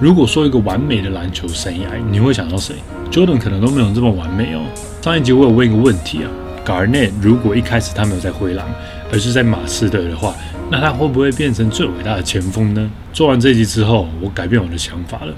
如果说一个完美的篮球生涯，你会想到谁？Jordan 可能都没有这么完美哦。上一集我有问一个问题啊，Garner 如果一开始他没有在灰狼，而是在马刺队的话，那他会不会变成最伟大的前锋呢？做完这集之后，我改变我的想法了。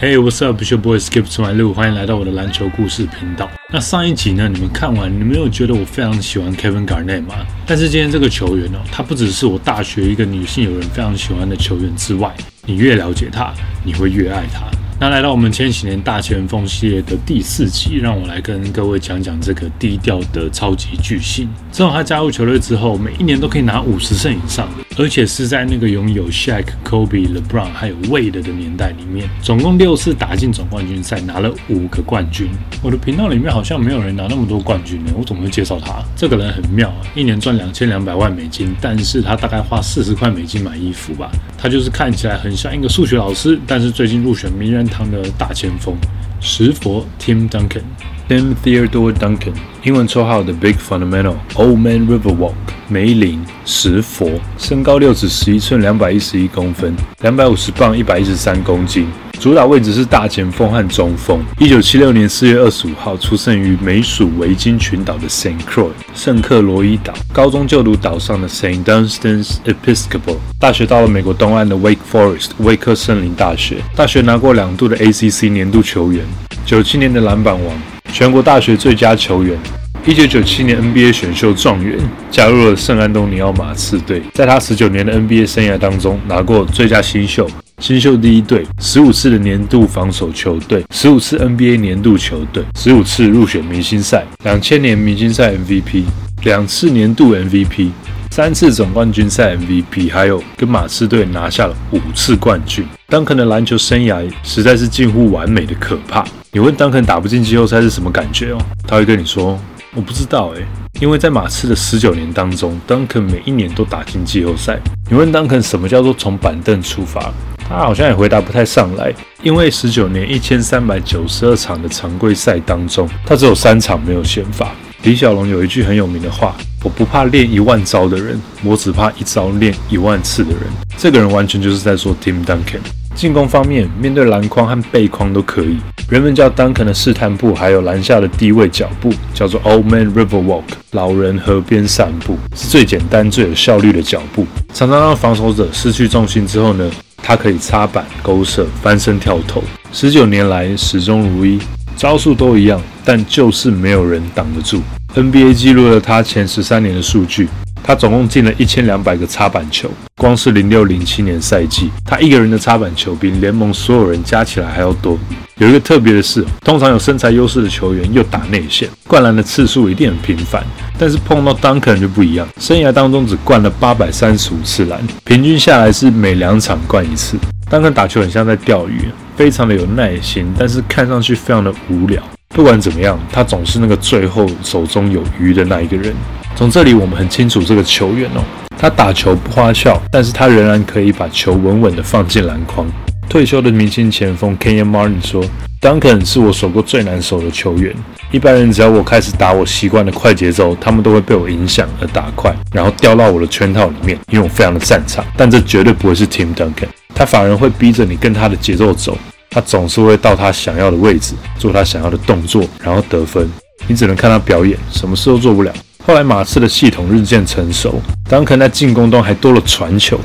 Hey, what's up, boy Skip to my l o o，欢迎来到我的篮球故事频道。那上一集呢，你们看完，你们有觉得我非常喜欢 Kevin Garnett 吗？但是今天这个球员哦，他不只是我大学一个女性友人非常喜欢的球员之外，你越了解他，你会越爱他。那来到我们千禧年大前锋系列的第四集，让我来跟各位讲讲这个低调的超级巨星。自从他加入球队之后，每一年都可以拿五十胜以上，而且是在那个拥有 Shaq、Kobe、LeBron 还有 Wade 的年代里面，总共六次打进总冠军赛，拿了五个冠军。我的频道里面好像没有人拿那么多冠军呢，我怎么会介绍他？这个人很妙啊，一年赚两千两百万美金，但是他大概花四十块美金买衣服吧。他就是看起来很像一个数学老师，但是最近入选名人。唐的大前锋石佛，Tim Duncan。Tim Theodore Duncan，英文绰号 The Big Fundamental，Old Man Riverwalk，梅林石佛，身高六尺十一寸，两百一十一公分，两百五十磅，一百一十三公斤。主打位置是大前锋和中锋。一九七六年四月二十五号出生于美属维京群岛的 Saint Croix 圣克罗伊岛。高中就读岛上的 Saint Dunstan's Episcopal。大学到了美国东岸的 Wake Forest 威克森林大学。大学拿过两度的 ACC 年度球员，九七年的篮板王，全国大学最佳球员。一九九七年 NBA 选秀状元，加入了圣安东尼奥马刺队。在他十九年的 NBA 生涯当中，拿过最佳新秀。新秀第一队，十五次的年度防守球队，十五次 NBA 年度球队，十五次入选明星赛，两千年明星赛 MVP，两次年度 MVP，三次总冠军赛 MVP，还有跟马刺队拿下了五次冠军。当肯的篮球生涯实在是近乎完美的可怕。你问当肯打不进季后赛是什么感觉哦？他会跟你说，我不知道诶，因为在马刺的十九年当中，当肯每一年都打进季后赛。你问当肯什么叫做从板凳出发？他好像也回答不太上来，因为十九年一千三百九十二场的常规赛当中，他只有三场没有先发。李小龙有一句很有名的话：“我不怕练一万招的人，我只怕一招练一万次的人。”这个人完全就是在说 Tim Duncan。进攻方面，面对篮筐和背筐都可以。人们叫 Duncan 的试探步，还有篮下的低位脚步，叫做 Old Man River Walk，老人河边散步，是最简单、最有效率的脚步，常常让防守者失去重心之后呢。他可以插板、勾射、翻身、跳投，十九年来始终如一，招数都一样，但就是没有人挡得住。NBA 记录了他前十三年的数据。他总共进了一千两百个插板球，光是零六零七年赛季，他一个人的插板球比联盟所有人加起来还要多。有一个特别的是，通常有身材优势的球员又打内线，灌篮的次数一定很频繁。但是碰到 Duncan 就不一样，生涯当中只灌了八百三十五次篮，平均下来是每两场灌一次。邓肯打球很像在钓鱼，非常的有耐心，但是看上去非常的无聊。不管怎么样，他总是那个最后手中有鱼的那一个人。从这里我们很清楚这个球员哦，他打球不花俏，但是他仍然可以把球稳稳地放进篮筐。退休的明星前锋 Kenyon Martin 说：“Duncan 是我守过最难守的球员。一般人只要我开始打我习惯的快节奏，他们都会被我影响而打快，然后掉到我的圈套里面，因为我非常的擅长。但这绝对不会是 Tim Duncan，他反而会逼着你跟他的节奏走。他总是会到他想要的位置，做他想要的动作，然后得分。你只能看他表演，什么事都做不了。”后来马刺的系统日渐成熟，当肯在进攻端还多了传球，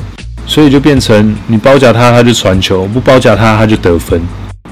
所以就变成你包夹他他就传球，不包夹他他就得分。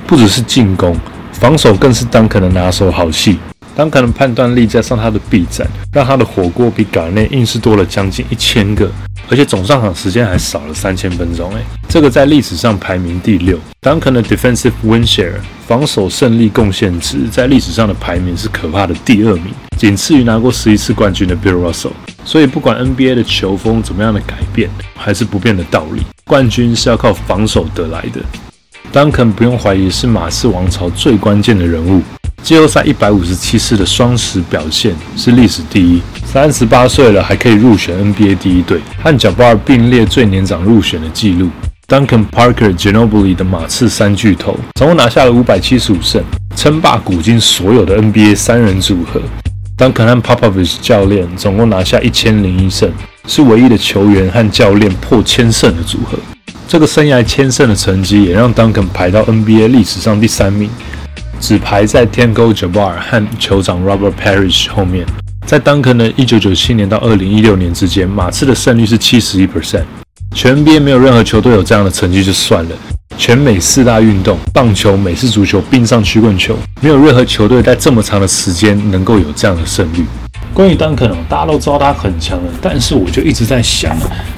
不只是进攻，防守更是当肯的拿手好戏。当肯的判断力加上他的臂展，让他的火锅比港内硬是多了将近一千个。而且总上场时间还少了三千分钟，哎，这个在历史上排名第六。Duncan 的 defensive win share 防守胜利贡献值在历史上的排名是可怕的第二名，仅次于拿过十一次冠军的 Bill Russell。所以不管 NBA 的球风怎么样的改变，还是不变的道理，冠军是要靠防守得来的。Duncan 不用怀疑是马刺王朝最关键的人物。季后赛一百五十七次的双十表现是历史第一，三十八岁了还可以入选 NBA 第一队，和 Jabbar 并列最年长入选的纪录。Duncan Parker g e n o b i l i 的马刺三巨头总共拿下了五百七十五胜，称霸古今所有的 NBA 三人组合。Duncan 和 Popovich 教练总共拿下一千零一胜，是唯一的球员和教练破千胜的组合。这个生涯千胜的成绩也让 Duncan 排到 NBA 历史上第三名，只排在 Tango Jabbar 和酋长 Robert Parish 后面。在 Duncan 的1997年到2016年之间，马刺的胜率是71%。全 NBA 没有任何球队有这样的成绩就算了，全美四大运动——棒球、美式足球、冰上曲棍球，没有任何球队在这么长的时间能够有这样的胜率。关于 Duncan，大家都知道他很强了，但是我就一直在想，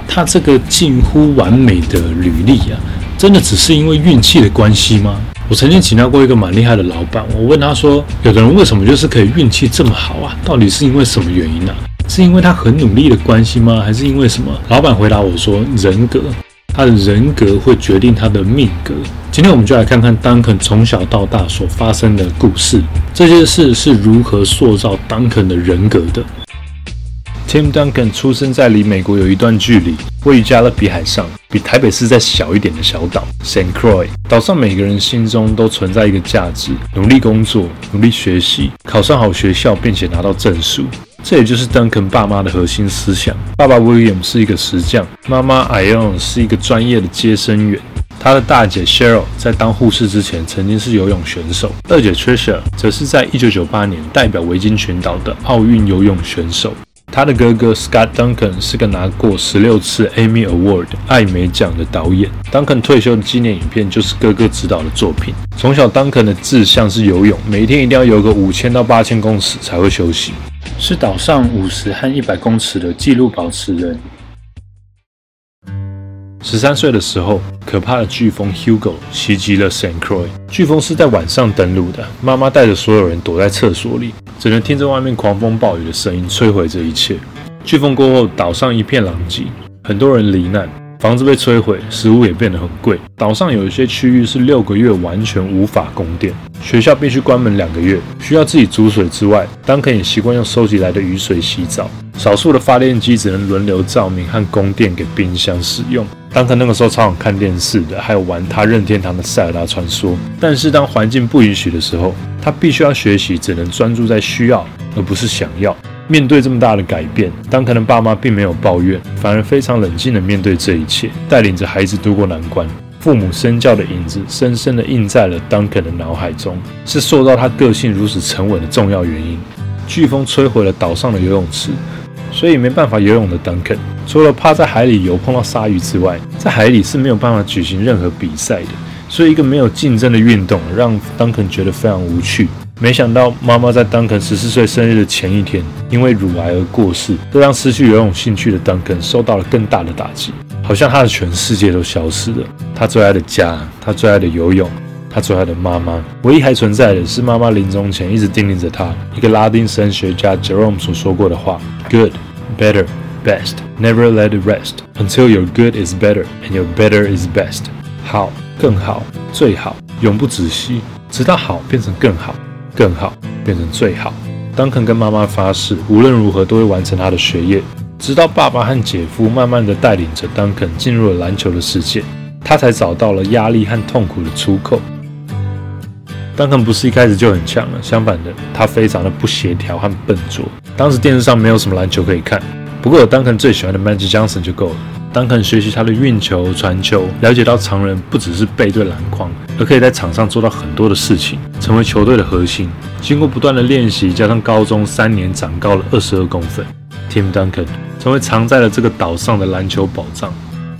他这个近乎完美的履历啊，真的只是因为运气的关系吗？我曾经请教过一个蛮厉害的老板，我问他说：“有的人为什么就是可以运气这么好啊？到底是因为什么原因呢？”是因为他很努力的关系吗？还是因为什么？老板回答我说：“人格，他的人格会决定他的命格。”今天我们就来看看 Duncan 从小到大所发生的故事，这些事是如何塑造 Duncan 的人格的。Tim Duncan 出生在离美国有一段距离、位于加勒比海上、比台北市再小一点的小岛 Saint Croix。岛上每个人心中都存在一个价值：努力工作、努力学习、考上好学校，并且拿到证书。这也就是 Duncan 爸妈的核心思想。爸爸 William 是一个石匠，妈妈 Ione 是一个专业的接生员。他的大姐 Cheryl 在当护士之前曾经是游泳选手，二姐 Trisha 则是在1998年代表维京群岛的奥运游泳选手。他的哥哥 Scott Duncan 是个拿过十六次 Emmy Award 艾美奖的导演。Duncan 退休的纪念影片就是哥哥指导的作品。从小，Duncan 的志向是游泳，每天一定要游个五千到八千公尺才会休息。是岛上五十和一百公尺的纪录保持人。十三岁的时候，可怕的飓风 Hugo 袭击了 Saint Croix。飓风是在晚上登陆的，妈妈带着所有人躲在厕所里，只能听着外面狂风暴雨的声音摧毁这一切。飓风过后，岛上一片狼藉，很多人罹难。房子被摧毁，食物也变得很贵。岛上有一些区域是六个月完全无法供电，学校必须关门两个月，需要自己煮水之外，当肯也习惯用收集来的雨水洗澡。少数的发电机只能轮流照明和供电给冰箱使用。当肯那个时候超想看电视的，还有玩他任天堂的塞尔达传说。但是当环境不允许的时候，他必须要学习，只能专注在需要，而不是想要。面对这么大的改变，当肯的爸妈并没有抱怨，反而非常冷静地面对这一切，带领着孩子度过难关。父母身教的影子深深地印在了当肯的脑海中，是塑造他个性如此沉稳的重要原因。飓风摧毁了岛上的游泳池，所以没办法游泳的当肯，除了趴在海里游碰到鲨鱼之外，在海里是没有办法举行任何比赛的。所以一个没有竞争的运动，让当肯觉得非常无趣。没想到，妈妈在 Duncan 十四岁生日的前一天，因为乳癌而过世，这让失去游泳兴趣的 Duncan 受到了更大的打击，好像他的全世界都消失了。他最爱的家，他最爱的游泳，他最爱的妈妈，唯一还存在的是妈妈临终前一直叮咛着他，一个拉丁神学家 Jerome 所说过的话：Good, better, best, never let it rest until your good is better and your better is best。好，更好，最好，永不止息，直到好变成更好。更好，变成最好。当肯跟妈妈发誓，无论如何都会完成他的学业。直到爸爸和姐夫慢慢的带领着当肯进入了篮球的世界，他才找到了压力和痛苦的出口。当肯不是一开始就很强了，相反的，他非常的不协调和笨拙。当时电视上没有什么篮球可以看，不过有当肯最喜欢的 Magic Johnson 就够了。当肯学习他的运球、传球，了解到常人不只是背对篮筐，而可以在场上做到很多的事情，成为球队的核心。经过不断的练习，加上高中三年长高了二十二公分，Tim Duncan 成为藏在了这个岛上的篮球宝藏。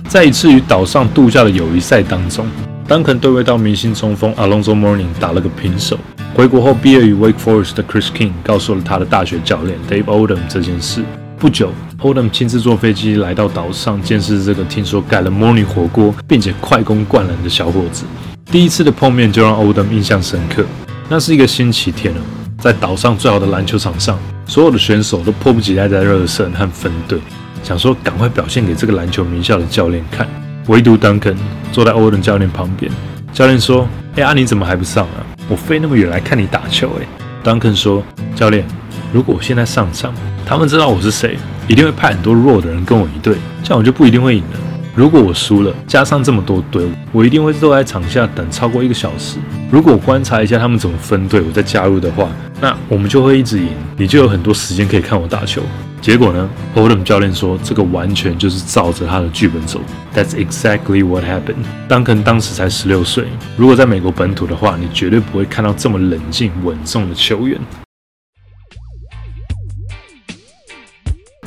在一次与岛上度假的友谊赛当中，Duncan 对位到明星中锋 Alonzo Mourning 打了个平手。回国后毕业于 Wake Forest 的 Chris King 告诉了他的大学教练 Dave Odom 这件事。不久，Odom 亲自坐飞机来到岛上，见识这个听说改了模拟火锅并且快攻灌篮的小伙子。第一次的碰面就让 Odom 印象深刻。那是一个星期天了，在岛上最好的篮球场上，所有的选手都迫不及待在热身和分队，想说赶快表现给这个篮球名校的教练看。唯独 Duncan 坐在 Odom 教练旁边，教练说：“哎呀，你怎么还不上啊？我飞那么远来看你打球。”哎，Duncan 说：“教练。”如果我现在上场，他们知道我是谁，一定会派很多弱的人跟我一队，这样我就不一定会赢了。如果我输了，加上这么多队伍，我一定会坐在场下等超过一个小时。如果我观察一下他们怎么分队，我再加入的话，那我们就会一直赢，你就有很多时间可以看我打球。结果呢，Holden 教练说，这个完全就是照着他的剧本走。That's exactly what happened. Duncan 当时才十六岁，如果在美国本土的话，你绝对不会看到这么冷静稳重的球员。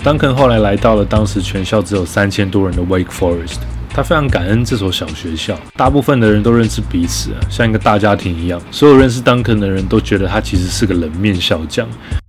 Duncan 后来来到了当时全校只有三千多人的 Wake Forest，他非常感恩这所小学校，大部分的人都认识彼此啊，像一个大家庭一样。所有认识 Duncan 的人都觉得他其实是个冷面笑匠。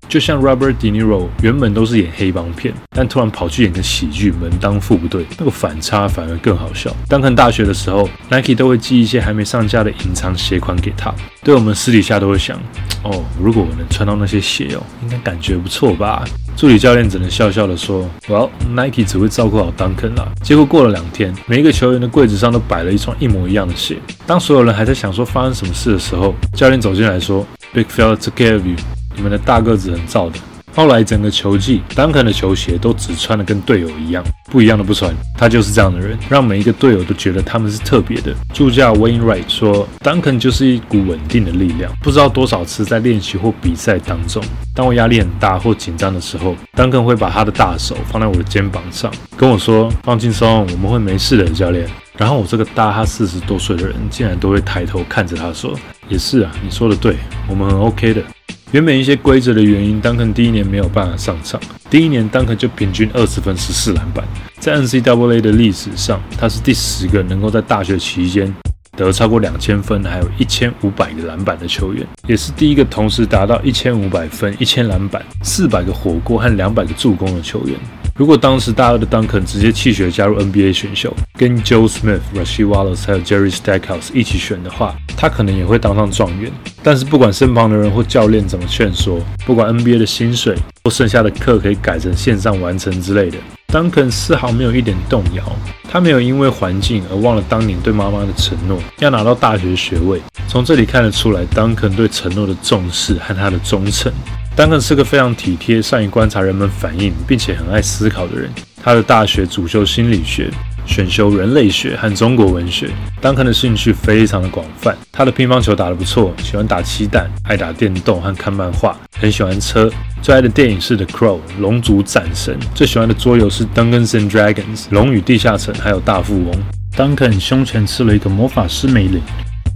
就像 Robert De Niro 原本都是演黑帮片，但突然跑去演个喜剧，门当户不对，那个反差反而更好笑。Duncan 大学的时候，Nike 都会寄一些还没上架的隐藏鞋款给他。对我们私底下都会想，哦，如果我能穿到那些鞋哦，应该感觉不错吧？助理教练只能笑笑的说，Well，Nike 只会照顾好 Duncan 啦。结果过了两天，每一个球员的柜子上都摆了一双一模一样的鞋。当所有人还在想说发生什么事的时候，教练走进来说，Big fella took care of you。你们的大个子很照的。后来整个球季，Duncan 的球鞋都只穿的跟队友一样，不一样的不穿。他就是这样的人，让每一个队友都觉得他们是特别的。助教 Wayne Wright 说，Duncan 就是一股稳定的力量。不知道多少次在练习或比赛当中，当我压力很大或紧张的时候，Duncan 会把他的大手放在我的肩膀上，跟我说：“放轻松，我们会没事的，教练。”然后我这个大他四十多岁的人，竟然都会抬头看着他说：“也是啊，你说的对，我们很 OK 的。”原本一些规则的原因，丹肯第一年没有办法上场。第一年，丹肯就平均二十分、十四篮板，在 NCAA 的历史上，他是第十个能够在大学期间得超过两千分，还有一千五百个篮板的球员，也是第一个同时达到一千五百分、一千篮板、四百个火锅和两百个助攻的球员。如果当时大二的 Duncan 直接弃学加入 NBA 选秀，跟 Joe Smith、Rasheed Wallace 还有 Jerry Stackhouse 一起选的话，他可能也会当上状元。但是不管身旁的人或教练怎么劝说，不管 NBA 的薪水或剩下的课可以改成线上完成之类的，Duncan 丝毫没有一点动摇。他没有因为环境而忘了当年对妈妈的承诺，要拿到大学学位。从这里看得出来，Duncan 对承诺的重视和他的忠诚。丹肯是个非常体贴、善于观察人们反应，并且很爱思考的人。他的大学主修心理学，选修人类学和中国文学。丹肯的兴趣非常的广泛，他的乒乓球打得不错，喜欢打鸡蛋，爱打电动和看漫画，很喜欢车。最爱的电影是《The Crow》龙族战神，最喜欢的桌游是《Dungeons and Dragons》龙与地下城，还有大富翁。丹肯胸前刺了一个魔法师美领，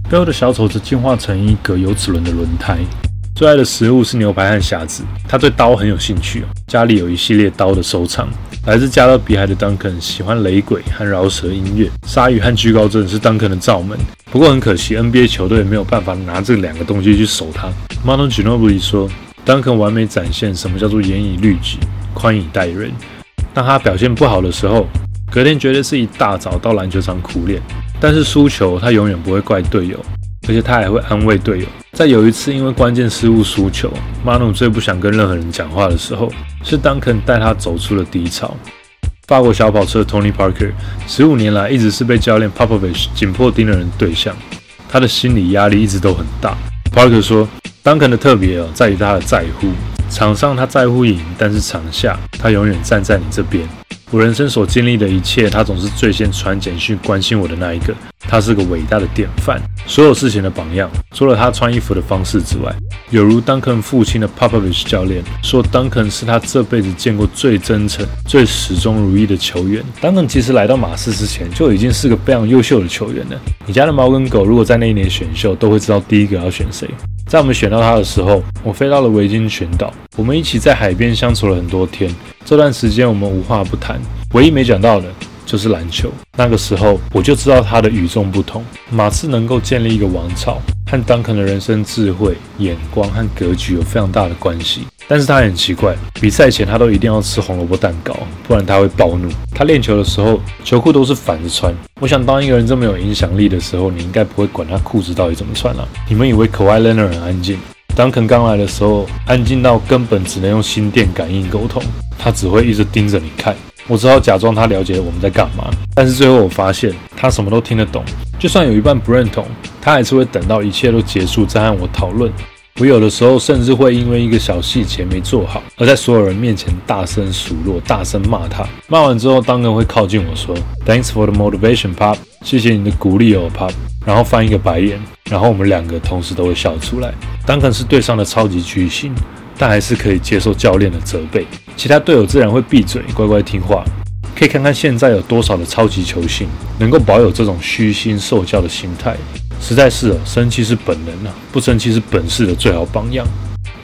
背后的小丑则进化成一个有齿轮的轮胎。最爱的食物是牛排和虾子。他对刀很有兴趣，家里有一系列刀的收藏。来自加勒比海的 Duncan 喜欢雷鬼和饶舌音乐，鲨鱼和居高症是 Duncan 的罩门。不过很可惜，NBA 球队没有办法拿这两个东西去守他。Manu Ginobili 说，Duncan 完美展现什么叫做严以律己、宽以待人。当他表现不好的时候，隔天绝对是一大早到篮球场苦练。但是输球，他永远不会怪队友。而且他还会安慰队友。在有一次因为关键失误输球马努最不想跟任何人讲话的时候，是 Duncan 带他走出了低潮。法国小跑车 Tony Parker 十五年来一直是被教练 Popovich 紧迫盯的人对象，他的心理压力一直都很大。Parker 说，Duncan 的特别哦在于他的在乎，场上他在乎赢，但是场下他永远站在你这边。我人生所经历的一切，他总是最先传简讯关心我的那一个。他是个伟大的典范，所有事情的榜样。除了他穿衣服的方式之外，有如 Duncan 父亲的 Popovich 教练说，Duncan 是他这辈子见过最真诚、最始终如一的球员。Duncan 其实来到马刺之前就已经是个非常优秀的球员了。你家的猫跟狗如果在那一年选秀，都会知道第一个要选谁。在我们选到他的时候，我飞到了维京群岛，我们一起在海边相处了很多天。这段时间我们无话不谈，唯一没讲到的。就是篮球。那个时候我就知道他的与众不同。马刺能够建立一个王朝，和 Duncan 的人生智慧、眼光和格局有非常大的关系。但是他很奇怪，比赛前他都一定要吃红萝卜蛋糕，不然他会暴怒。他练球的时候球裤都是反着穿。我想，当一个人这么有影响力的时候，你应该不会管他裤子到底怎么穿了。你们以为 Kawhi Leonard 很安静当肯刚来的时候安静到根本只能用心电感应沟通，他只会一直盯着你看。我只好假装他了解我们在干嘛，但是最后我发现他什么都听得懂，就算有一半不认同，他还是会等到一切都结束再和我讨论。我有的时候甚至会因为一个小细节没做好，而在所有人面前大声数落、大声骂他。骂完之后，当然会靠近我说：“Thanks for the motivation, Pop。”谢谢你的鼓励哦，Pop。然后翻一个白眼，然后我们两个同时都会笑出来。当肯是队上的超级巨星，但还是可以接受教练的责备。其他队友自然会闭嘴，乖乖听话。可以看看现在有多少的超级球星能够保有这种虚心受教的心态。实在是哦，生气是本能啊，不生气是本事的最好榜样。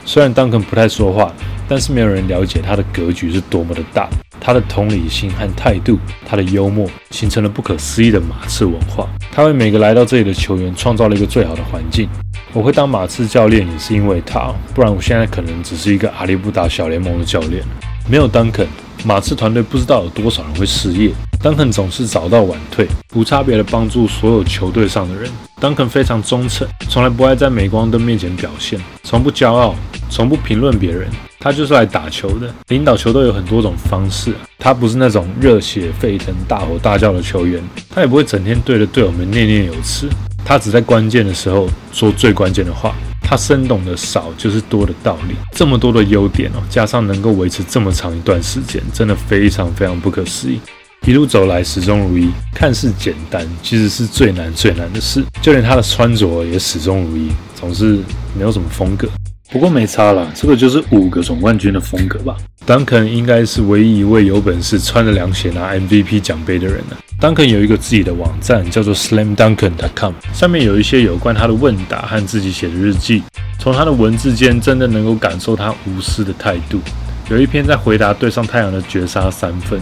虽然当肯不太说话，但是没有人了解他的格局是多么的大。他的同理心和态度，他的幽默，形成了不可思议的马刺文化。他为每个来到这里的球员创造了一个最好的环境。我会当马刺教练也是因为他，不然我现在可能只是一个阿里布达小联盟的教练。没有丹肯，马刺团队不知道有多少人会失业。丹肯总是早到晚退，无差别的帮助所有球队上的人。丹肯非常忠诚，从来不爱在镁光灯面前表现，从不骄傲，从不评论别人。他就是来打球的，领导球队有很多种方式。他不是那种热血沸腾、大吼大叫的球员，他也不会整天对着队友们念念有词。他只在关键的时候说最关键的话。他深懂的少就是多的道理。这么多的优点哦，加上能够维持这么长一段时间，真的非常非常不可思议。一路走来始终如一，看似简单，其实是最难最难的事。就连他的穿着也始终如一，总是没有什么风格。不过没差了，这个就是五个总冠军的风格吧。Duncan 应该是唯一一位有本事穿着凉鞋拿 MVP 奖杯的人了。Duncan 有一个自己的网站，叫做 SlamDuncan.com，上面有一些有关他的问答和自己写的日记。从他的文字间，真的能够感受他无私的态度。有一篇在回答对上太阳的绝杀三分，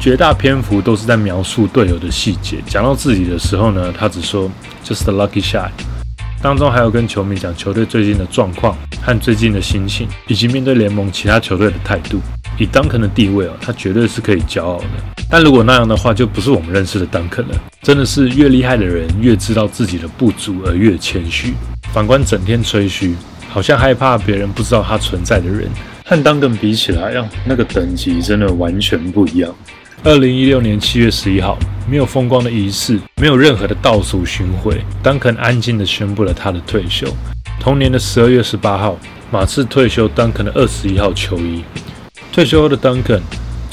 绝大篇幅都是在描述队友的细节。讲到自己的时候呢，他只说 Just a lucky shot。当中还有跟球迷讲球队最近的状况和最近的心情，以及面对联盟其他球队的态度。以 Duncan 的地位哦，他绝对是可以骄傲的。但如果那样的话，就不是我们认识的 Duncan 了。真的是越厉害的人，越知道自己的不足而越谦虚。反观整天吹嘘，好像害怕别人不知道他存在的人，和 Duncan 比起来啊，那个等级真的完全不一样。二零一六年七月十一号，没有风光的仪式，没有任何的倒数巡回丹肯安静地宣布了他的退休。同年的十二月十八号，马刺退休丹肯的二十一号球衣。退休后的丹肯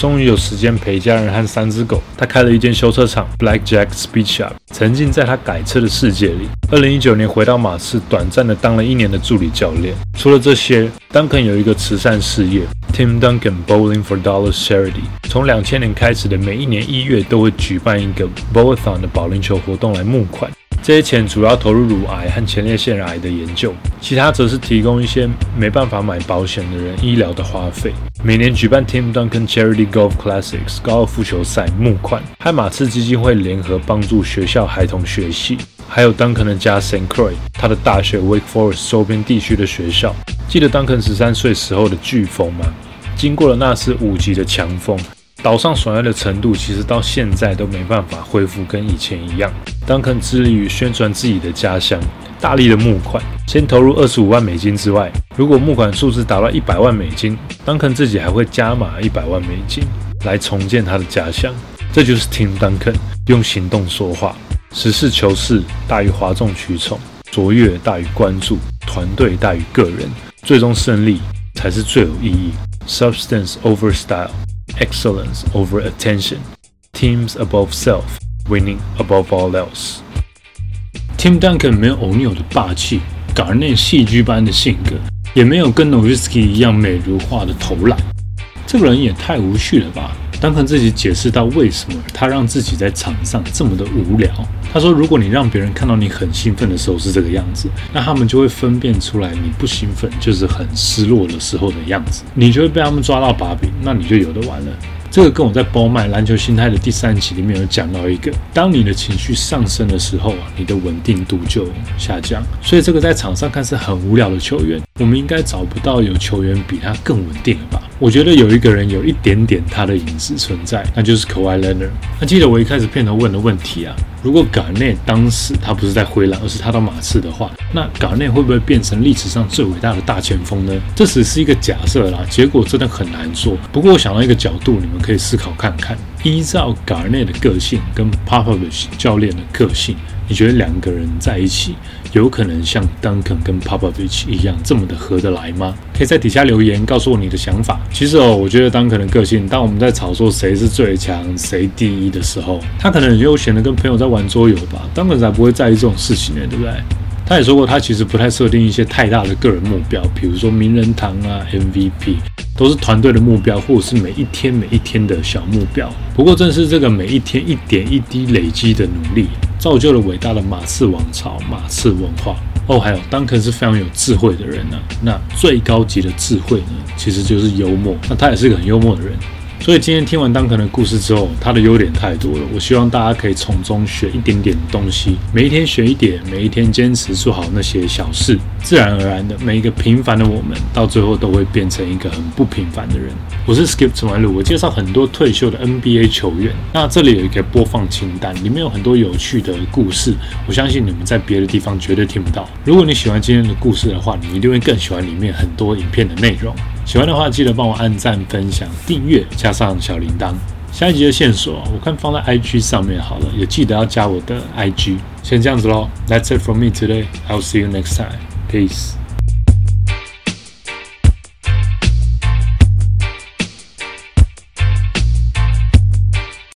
终于有时间陪家人和三只狗。他开了一间修车厂 Black Jack Speed Shop，沉浸在他改车的世界里。二零一九年回到马刺，短暂的当了一年的助理教练。除了这些，Duncan 有一个慈善事业。Tim Duncan Bowling for Dollars Charity 从两千年开始的每一年一月都会举办一个 Bowathon 的保龄球活动来募款。这些钱主要投入乳癌和前列腺癌的研究，其他则是提供一些没办法买保险的人医疗的花费。每年举办 Tim Duncan Charity Golf Classics 高尔夫球赛募款，和马刺基金会联合帮助学校孩童学习。还有 Duncan 的家 Saint Croix，他的大学 Wake Forest 周边地区的学校。记得 Duncan 十三岁时候的飓风吗？经过了那次五级的强风，岛上损害的程度其实到现在都没办法恢复跟以前一样。Duncan 致力于宣传自己的家乡，大力的募款，先投入二十五万美金之外，如果募款数字达到一百万美金，Duncan 自己还会加码一百万美金来重建他的家乡。这就是 Tim Duncan 用行动说话，实事求是大于哗众取宠，卓越大于关注，团队大于个人。最终胜利才是最有意义。Substance over style, excellence over attention, teams above self, winning above all else. Tim Duncan 没有 O'Neal 的霸气感人那戏剧般的性格，也没有跟 Nowitzki 一样美如画的投篮。这个人也太无趣了吧！当肯自己解释到为什么他让自己在场上这么的无聊。他说：“如果你让别人看到你很兴奋的时候是这个样子，那他们就会分辨出来你不兴奋就是很失落的时候的样子，你就会被他们抓到把柄，那你就有的玩了。”这个跟我在包麦篮球心态的第三集里面有讲到一个，当你的情绪上升的时候啊，你的稳定度就下降。所以这个在场上看似很无聊的球员，我们应该找不到有球员比他更稳定了吧？我觉得有一个人有一点点他的影子存在，那就是 Kawhi Leonard。那记得我一开始片头问的问题啊。如果冈内当时他不是在灰狼，而是他到马刺的话，那冈内会不会变成历史上最伟大的大前锋呢？这只是一个假设啦，结果真的很难说。不过我想到一个角度，你们可以思考看看。依照冈内的个性跟 Popovich 教练的个性，你觉得两个人在一起有可能像 Duncan 跟 Popovich 一样这么的合得来吗？可以在底下留言告诉我你的想法。其实哦，我觉得 Duncan 的个性，当我们在炒作谁是最强、谁第一的时候，他可能很悠闲的跟朋友在玩桌游吧。Duncan 才不会在意这种事情呢，对不对？他也说过，他其实不太设定一些太大的个人目标，比如说名人堂啊、MVP，都是团队的目标，或者是每一天每一天的小目标。不过正是这个每一天一点一滴累积的努力，造就了伟大的马刺王朝、马刺文化。哦，还有 Duncan 是非常有智慧的人呢。那最高级的智慧呢，其实就是幽默。那他也是个很幽默的人。所以今天听完当肯的故事之后，他的优点太多了。我希望大家可以从中学一点点东西，每一天学一点，每一天坚持做好那些小事，自然而然的，每一个平凡的我们，到最后都会变成一个很不平凡的人。我是 Skip 陈完路，我介绍很多退休的 NBA 球员。那这里有一个播放清单，里面有很多有趣的故事，我相信你们在别的地方绝对听不到。如果你喜欢今天的故事的话，你一定会更喜欢里面很多影片的内容。喜欢的话，记得帮我按赞、分享、订阅，加上小铃铛。下一集的线索，我看放在 IG 上面好了，也记得要加我的 IG。先这样子喽，That's it for me today. I'll see you next time. Peace.